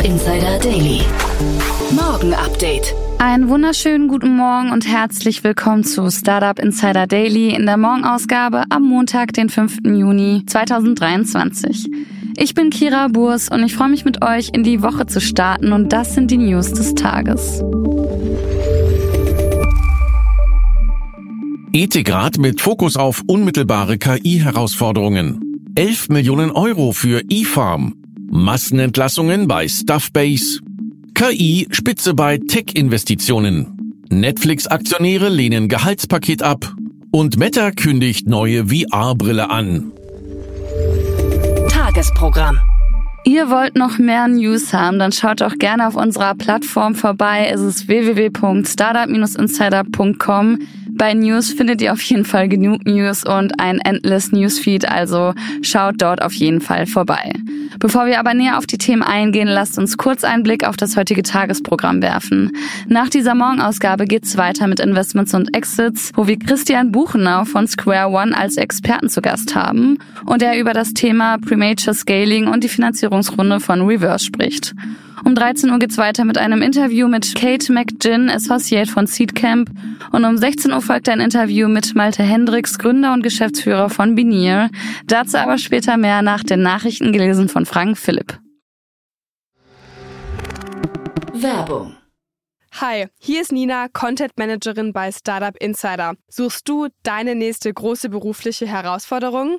Startup Insider Daily. Morgen Update. Einen wunderschönen guten Morgen und herzlich willkommen zu Startup Insider Daily in der Morgenausgabe am Montag, den 5. Juni 2023. Ich bin Kira Burs und ich freue mich mit euch in die Woche zu starten und das sind die News des Tages. Ethikrat mit Fokus auf unmittelbare KI-Herausforderungen. 11 Millionen Euro für eFarm. Massenentlassungen bei Stuffbase. KI Spitze bei Tech-Investitionen. Netflix-Aktionäre lehnen Gehaltspaket ab. Und Meta kündigt neue VR-Brille an. Tagesprogramm. Ihr wollt noch mehr News haben, dann schaut doch gerne auf unserer Plattform vorbei. Es ist www.startup-insider.com. Bei News findet ihr auf jeden Fall genug News und ein endless Newsfeed, also schaut dort auf jeden Fall vorbei. Bevor wir aber näher auf die Themen eingehen, lasst uns kurz einen Blick auf das heutige Tagesprogramm werfen. Nach dieser Morgenausgabe geht's weiter mit Investments und Exits, wo wir Christian Buchenau von Square One als Experten zu Gast haben und er über das Thema Premature Scaling und die Finanzierungsrunde von Reverse spricht. Um 13 Uhr geht's weiter mit einem Interview mit Kate McGinn, Associate von Seedcamp. Und um 16 Uhr folgt ein Interview mit Malte Hendricks, Gründer und Geschäftsführer von Binier. Dazu aber später mehr nach den Nachrichten gelesen von Frank Philipp. Werbung. Hi, hier ist Nina, Content Managerin bei Startup Insider. Suchst du deine nächste große berufliche Herausforderung?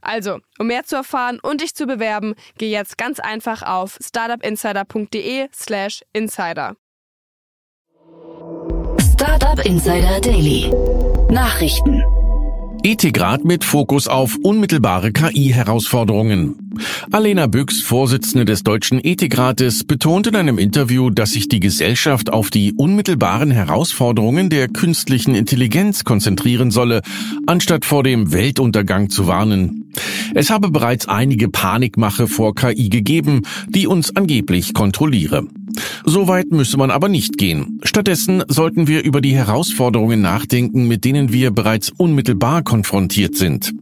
Also, um mehr zu erfahren und dich zu bewerben, geh jetzt ganz einfach auf startupinsider.de/slash insider. Startup Insider Daily. Nachrichten. Ethikrat mit Fokus auf unmittelbare KI-Herausforderungen. Alena Büchs, Vorsitzende des Deutschen Ethikrates, betont in einem Interview, dass sich die Gesellschaft auf die unmittelbaren Herausforderungen der künstlichen Intelligenz konzentrieren solle, anstatt vor dem Weltuntergang zu warnen. Es habe bereits einige Panikmache vor KI gegeben, die uns angeblich kontrolliere. Soweit müsse man aber nicht gehen. Stattdessen sollten wir über die Herausforderungen nachdenken, mit denen wir bereits unmittelbar konfrontiert sind.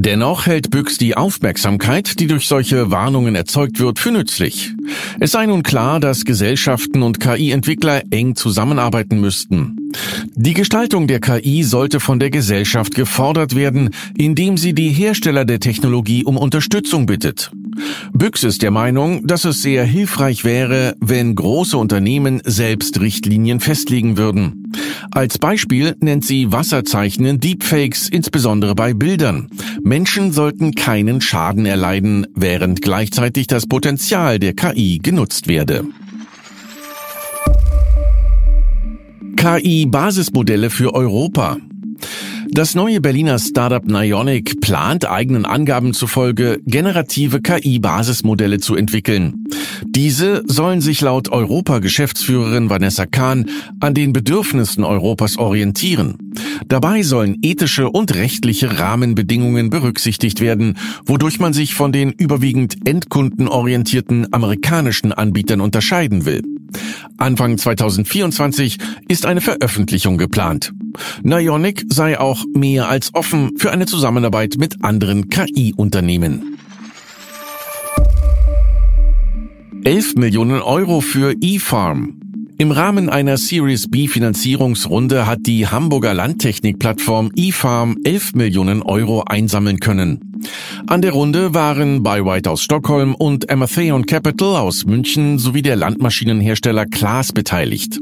Dennoch hält Büchs die Aufmerksamkeit, die durch solche Warnungen erzeugt wird, für nützlich. Es sei nun klar, dass Gesellschaften und KI-Entwickler eng zusammenarbeiten müssten. Die Gestaltung der KI sollte von der Gesellschaft gefordert werden, indem sie die Hersteller der Technologie um Unterstützung bittet. Büchs ist der Meinung, dass es sehr hilfreich wäre, wenn große Unternehmen selbst Richtlinien festlegen würden. Als Beispiel nennt sie Wasserzeichnen Deepfakes insbesondere bei Bildern. Menschen sollten keinen Schaden erleiden, während gleichzeitig das Potenzial der KI genutzt werde. KI-Basismodelle für Europa. Das neue Berliner Startup Nionic plant eigenen Angaben zufolge generative KI-Basismodelle zu entwickeln. Diese sollen sich laut Europa-Geschäftsführerin Vanessa Kahn an den Bedürfnissen Europas orientieren. Dabei sollen ethische und rechtliche Rahmenbedingungen berücksichtigt werden, wodurch man sich von den überwiegend endkundenorientierten amerikanischen Anbietern unterscheiden will. Anfang 2024 ist eine Veröffentlichung geplant. Nionic sei auch mehr als offen für eine Zusammenarbeit mit anderen KI-Unternehmen. 11 Millionen Euro für eFarm. Im Rahmen einer Series B Finanzierungsrunde hat die Hamburger Landtechnikplattform eFarm 11 Millionen Euro einsammeln können. An der Runde waren bei White aus Stockholm und Amatheon Capital aus München sowie der Landmaschinenhersteller Klaas beteiligt.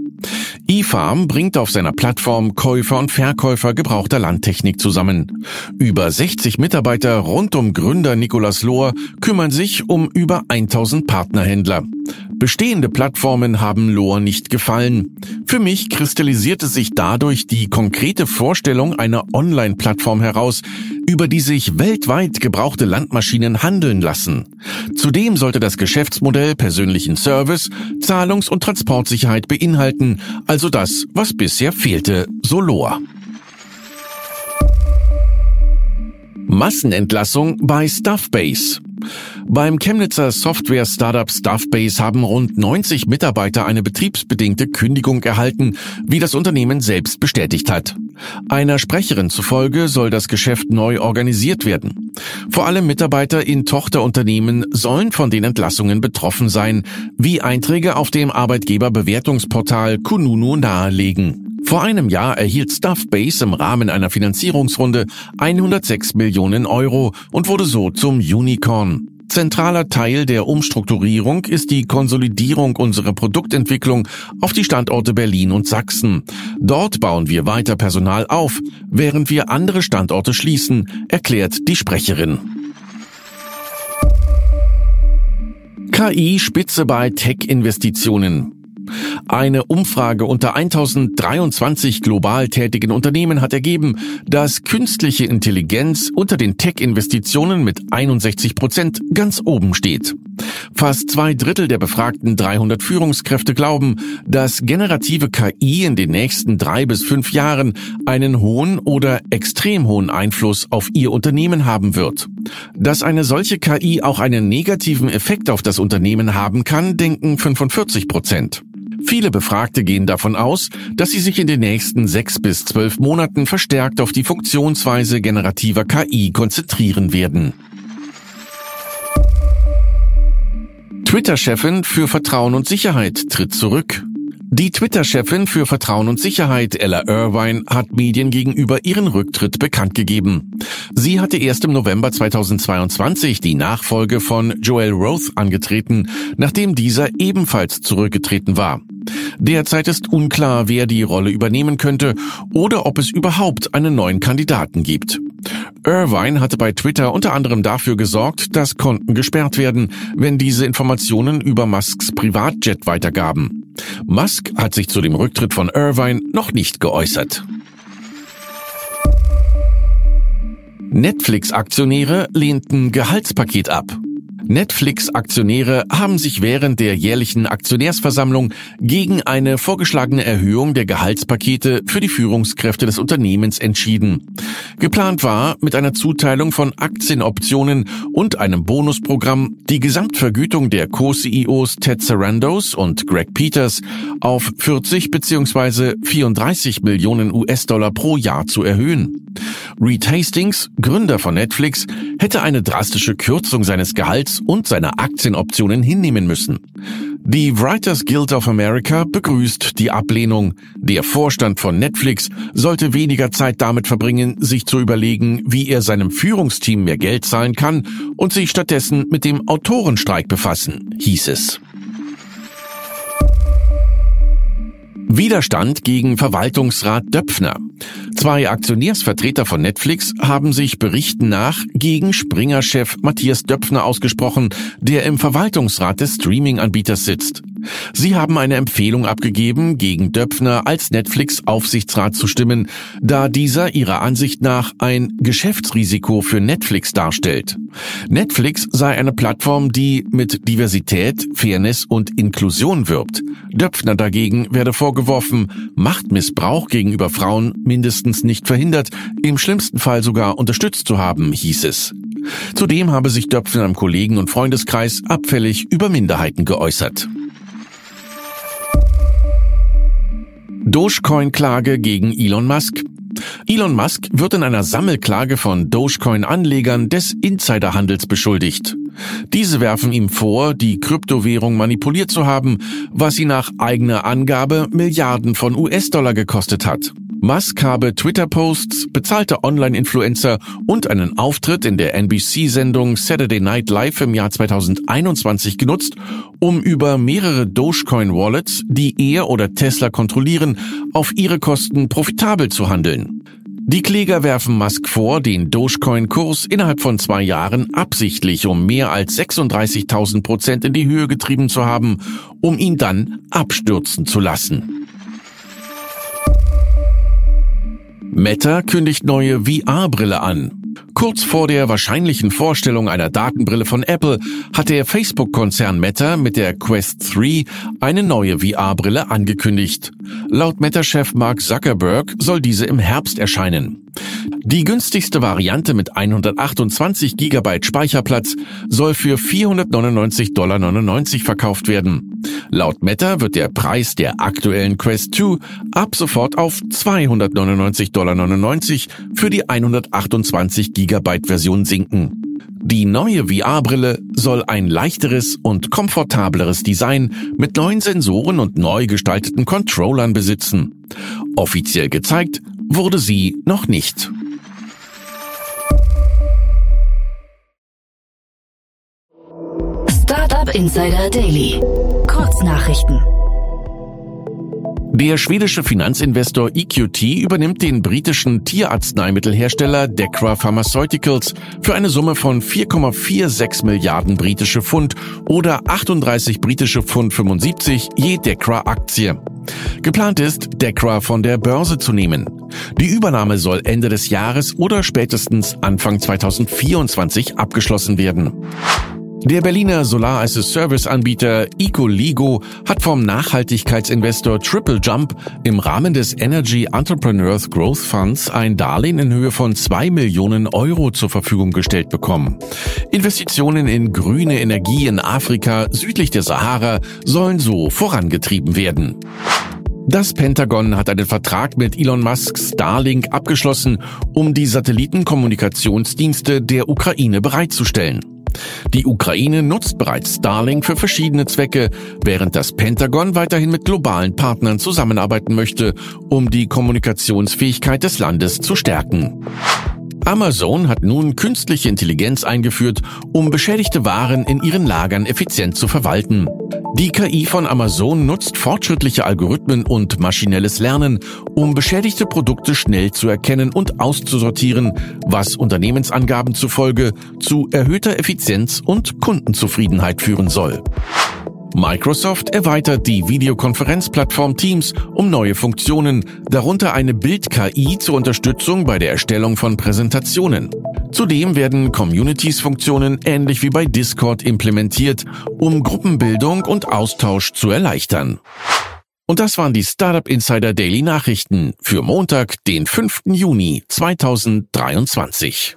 eFarm bringt auf seiner Plattform Käufer und Verkäufer gebrauchter Landtechnik zusammen. Über 60 Mitarbeiter rund um Gründer Nicolas Lohr kümmern sich um über 1000 Partnerhändler. Bestehende Plattformen haben Lohr nicht gefallen. Für mich kristallisierte sich dadurch die konkrete Vorstellung einer Online-Plattform heraus, über die sich weltweit gebrauchte Landmaschinen handeln lassen. Zudem sollte das Geschäftsmodell persönlichen Service, Zahlungs- und Transportsicherheit beinhalten, also das, was bisher fehlte, so Lohr. Massenentlassung bei Stuffbase. Beim Chemnitzer Software-Startup Stuffbase haben rund 90 Mitarbeiter eine betriebsbedingte Kündigung erhalten, wie das Unternehmen selbst bestätigt hat. Einer Sprecherin zufolge soll das Geschäft neu organisiert werden. Vor allem Mitarbeiter in Tochterunternehmen sollen von den Entlassungen betroffen sein, wie Einträge auf dem Arbeitgeberbewertungsportal Kununu nahelegen. Vor einem Jahr erhielt Stuffbase im Rahmen einer Finanzierungsrunde 106 Millionen Euro und wurde so zum Unicorn. Zentraler Teil der Umstrukturierung ist die Konsolidierung unserer Produktentwicklung auf die Standorte Berlin und Sachsen. Dort bauen wir weiter Personal auf, während wir andere Standorte schließen, erklärt die Sprecherin. KI Spitze bei Tech-Investitionen. Eine Umfrage unter 1023 global tätigen Unternehmen hat ergeben, dass künstliche Intelligenz unter den Tech-Investitionen mit 61 Prozent ganz oben steht. Fast zwei Drittel der befragten 300 Führungskräfte glauben, dass generative KI in den nächsten drei bis fünf Jahren einen hohen oder extrem hohen Einfluss auf ihr Unternehmen haben wird. Dass eine solche KI auch einen negativen Effekt auf das Unternehmen haben kann, denken 45 Prozent. Viele Befragte gehen davon aus, dass sie sich in den nächsten sechs bis zwölf Monaten verstärkt auf die Funktionsweise generativer KI konzentrieren werden. Twitter-Chefin für Vertrauen und Sicherheit tritt zurück. Die Twitter-Chefin für Vertrauen und Sicherheit, Ella Irvine, hat Medien gegenüber ihren Rücktritt bekannt gegeben. Sie hatte erst im November 2022 die Nachfolge von Joel Roth angetreten, nachdem dieser ebenfalls zurückgetreten war. Derzeit ist unklar, wer die Rolle übernehmen könnte oder ob es überhaupt einen neuen Kandidaten gibt. Irvine hatte bei Twitter unter anderem dafür gesorgt, dass Konten gesperrt werden, wenn diese Informationen über Musks Privatjet weitergaben. Musk hat sich zu dem Rücktritt von Irvine noch nicht geäußert. Netflix-Aktionäre lehnten Gehaltspaket ab. Netflix-Aktionäre haben sich während der jährlichen Aktionärsversammlung gegen eine vorgeschlagene Erhöhung der Gehaltspakete für die Führungskräfte des Unternehmens entschieden. Geplant war, mit einer Zuteilung von Aktienoptionen und einem Bonusprogramm die Gesamtvergütung der Co-CEOs Ted Sarandos und Greg Peters auf 40 bzw. 34 Millionen US-Dollar pro Jahr zu erhöhen. Reed Hastings, Gründer von Netflix, hätte eine drastische Kürzung seines Gehalts und seiner Aktienoptionen hinnehmen müssen. Die Writers Guild of America begrüßt die Ablehnung. Der Vorstand von Netflix sollte weniger Zeit damit verbringen, sich zu überlegen, wie er seinem Führungsteam mehr Geld zahlen kann und sich stattdessen mit dem Autorenstreik befassen, hieß es. Widerstand gegen Verwaltungsrat Döpfner. Zwei Aktionärsvertreter von Netflix haben sich Berichten nach gegen Springer-Chef Matthias Döpfner ausgesprochen, der im Verwaltungsrat des Streaming-Anbieters sitzt. Sie haben eine Empfehlung abgegeben, gegen Döpfner als Netflix-Aufsichtsrat zu stimmen, da dieser ihrer Ansicht nach ein Geschäftsrisiko für Netflix darstellt. Netflix sei eine Plattform, die mit Diversität, Fairness und Inklusion wirbt. Döpfner dagegen werde vorgeworfen, Machtmissbrauch gegenüber Frauen mindestens nicht verhindert, im schlimmsten Fall sogar unterstützt zu haben, hieß es. Zudem habe sich Döpfner im Kollegen- und Freundeskreis abfällig über Minderheiten geäußert. Dogecoin-Klage gegen Elon Musk. Elon Musk wird in einer Sammelklage von Dogecoin-Anlegern des Insiderhandels beschuldigt. Diese werfen ihm vor, die Kryptowährung manipuliert zu haben, was sie nach eigener Angabe Milliarden von US-Dollar gekostet hat. Musk habe Twitter-Posts, bezahlte Online-Influencer und einen Auftritt in der NBC-Sendung Saturday Night Live im Jahr 2021 genutzt, um über mehrere Dogecoin-Wallets, die er oder Tesla kontrollieren, auf ihre Kosten profitabel zu handeln. Die Kläger werfen Musk vor, den Dogecoin-Kurs innerhalb von zwei Jahren absichtlich um mehr als 36.000 Prozent in die Höhe getrieben zu haben, um ihn dann abstürzen zu lassen. Meta kündigt neue VR-Brille an. Kurz vor der wahrscheinlichen Vorstellung einer Datenbrille von Apple hat der Facebook-Konzern Meta mit der Quest 3 eine neue VR-Brille angekündigt. Laut Meta-Chef Mark Zuckerberg soll diese im Herbst erscheinen. Die günstigste Variante mit 128 GB Speicherplatz soll für 499,99 Dollar verkauft werden. Laut Meta wird der Preis der aktuellen Quest 2 ab sofort auf 299,99 Dollar für die 128 GB Version sinken. Die neue VR-Brille soll ein leichteres und komfortableres Design mit neuen Sensoren und neu gestalteten Controllern besitzen. Offiziell gezeigt wurde sie noch nicht. Insider Daily. Kurznachrichten. Der schwedische Finanzinvestor EQT übernimmt den britischen Tierarzneimittelhersteller Decra Pharmaceuticals für eine Summe von 4,46 Milliarden britische Pfund oder 38 britische Pfund 75 je Decra-Aktie. Geplant ist, Decra von der Börse zu nehmen. Die Übernahme soll Ende des Jahres oder spätestens Anfang 2024 abgeschlossen werden. Der Berliner Solar as a Service Anbieter Ecoligo hat vom Nachhaltigkeitsinvestor Triple Jump im Rahmen des Energy Entrepreneurs Growth Funds ein Darlehen in Höhe von zwei Millionen Euro zur Verfügung gestellt bekommen. Investitionen in grüne Energie in Afrika südlich der Sahara sollen so vorangetrieben werden. Das Pentagon hat einen Vertrag mit Elon Musks Starlink abgeschlossen, um die Satellitenkommunikationsdienste der Ukraine bereitzustellen. Die Ukraine nutzt bereits Starlink für verschiedene Zwecke, während das Pentagon weiterhin mit globalen Partnern zusammenarbeiten möchte, um die Kommunikationsfähigkeit des Landes zu stärken. Amazon hat nun künstliche Intelligenz eingeführt, um beschädigte Waren in ihren Lagern effizient zu verwalten. Die KI von Amazon nutzt fortschrittliche Algorithmen und maschinelles Lernen, um beschädigte Produkte schnell zu erkennen und auszusortieren, was Unternehmensangaben zufolge zu erhöhter Effizienz und Kundenzufriedenheit führen soll. Microsoft erweitert die Videokonferenzplattform Teams um neue Funktionen, darunter eine Bild-KI zur Unterstützung bei der Erstellung von Präsentationen. Zudem werden Communities-Funktionen ähnlich wie bei Discord implementiert, um Gruppenbildung und Austausch zu erleichtern. Und das waren die Startup Insider Daily Nachrichten für Montag, den 5. Juni 2023.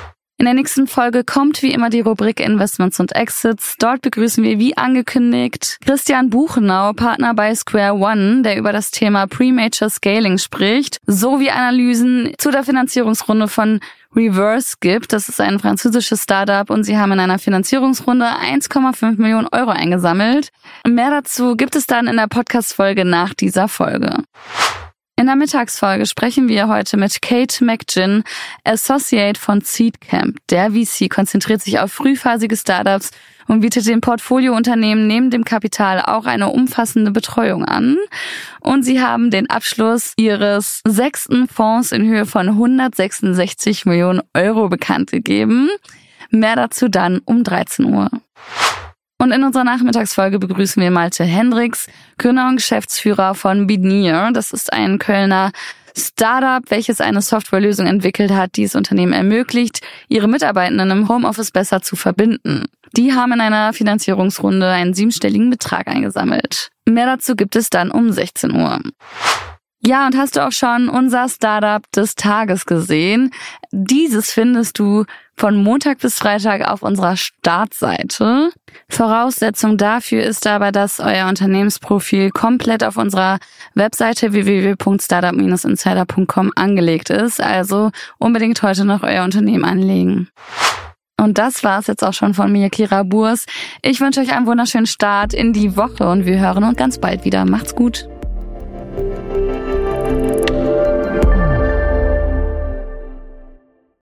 In der nächsten Folge kommt wie immer die Rubrik Investments und Exits. Dort begrüßen wir wie angekündigt Christian Buchenau, Partner bei Square One, der über das Thema Premature Scaling spricht, sowie Analysen zu der Finanzierungsrunde von Reverse gibt. Das ist ein französisches Startup und sie haben in einer Finanzierungsrunde 1,5 Millionen Euro eingesammelt. Mehr dazu gibt es dann in der Podcast-Folge nach dieser Folge. In der Mittagsfolge sprechen wir heute mit Kate McGinn, Associate von Seedcamp. Der VC konzentriert sich auf frühphasige Startups und bietet den Portfoliounternehmen neben dem Kapital auch eine umfassende Betreuung an. Und sie haben den Abschluss ihres sechsten Fonds in Höhe von 166 Millionen Euro bekannt gegeben. Mehr dazu dann um 13 Uhr. Und in unserer Nachmittagsfolge begrüßen wir Malte Hendricks, Gründer und Geschäftsführer von Binier. Das ist ein Kölner Startup, welches eine Softwarelösung entwickelt hat, die es Unternehmen ermöglicht, ihre Mitarbeitenden im Homeoffice besser zu verbinden. Die haben in einer Finanzierungsrunde einen siebenstelligen Betrag eingesammelt. Mehr dazu gibt es dann um 16 Uhr. Ja, und hast du auch schon unser Startup des Tages gesehen? Dieses findest du von Montag bis Freitag auf unserer Startseite. Voraussetzung dafür ist aber, dass euer Unternehmensprofil komplett auf unserer Webseite www.startup-insider.com angelegt ist. Also unbedingt heute noch euer Unternehmen anlegen. Und das war's jetzt auch schon von mir, Kira Burs. Ich wünsche euch einen wunderschönen Start in die Woche und wir hören uns ganz bald wieder. Macht's gut.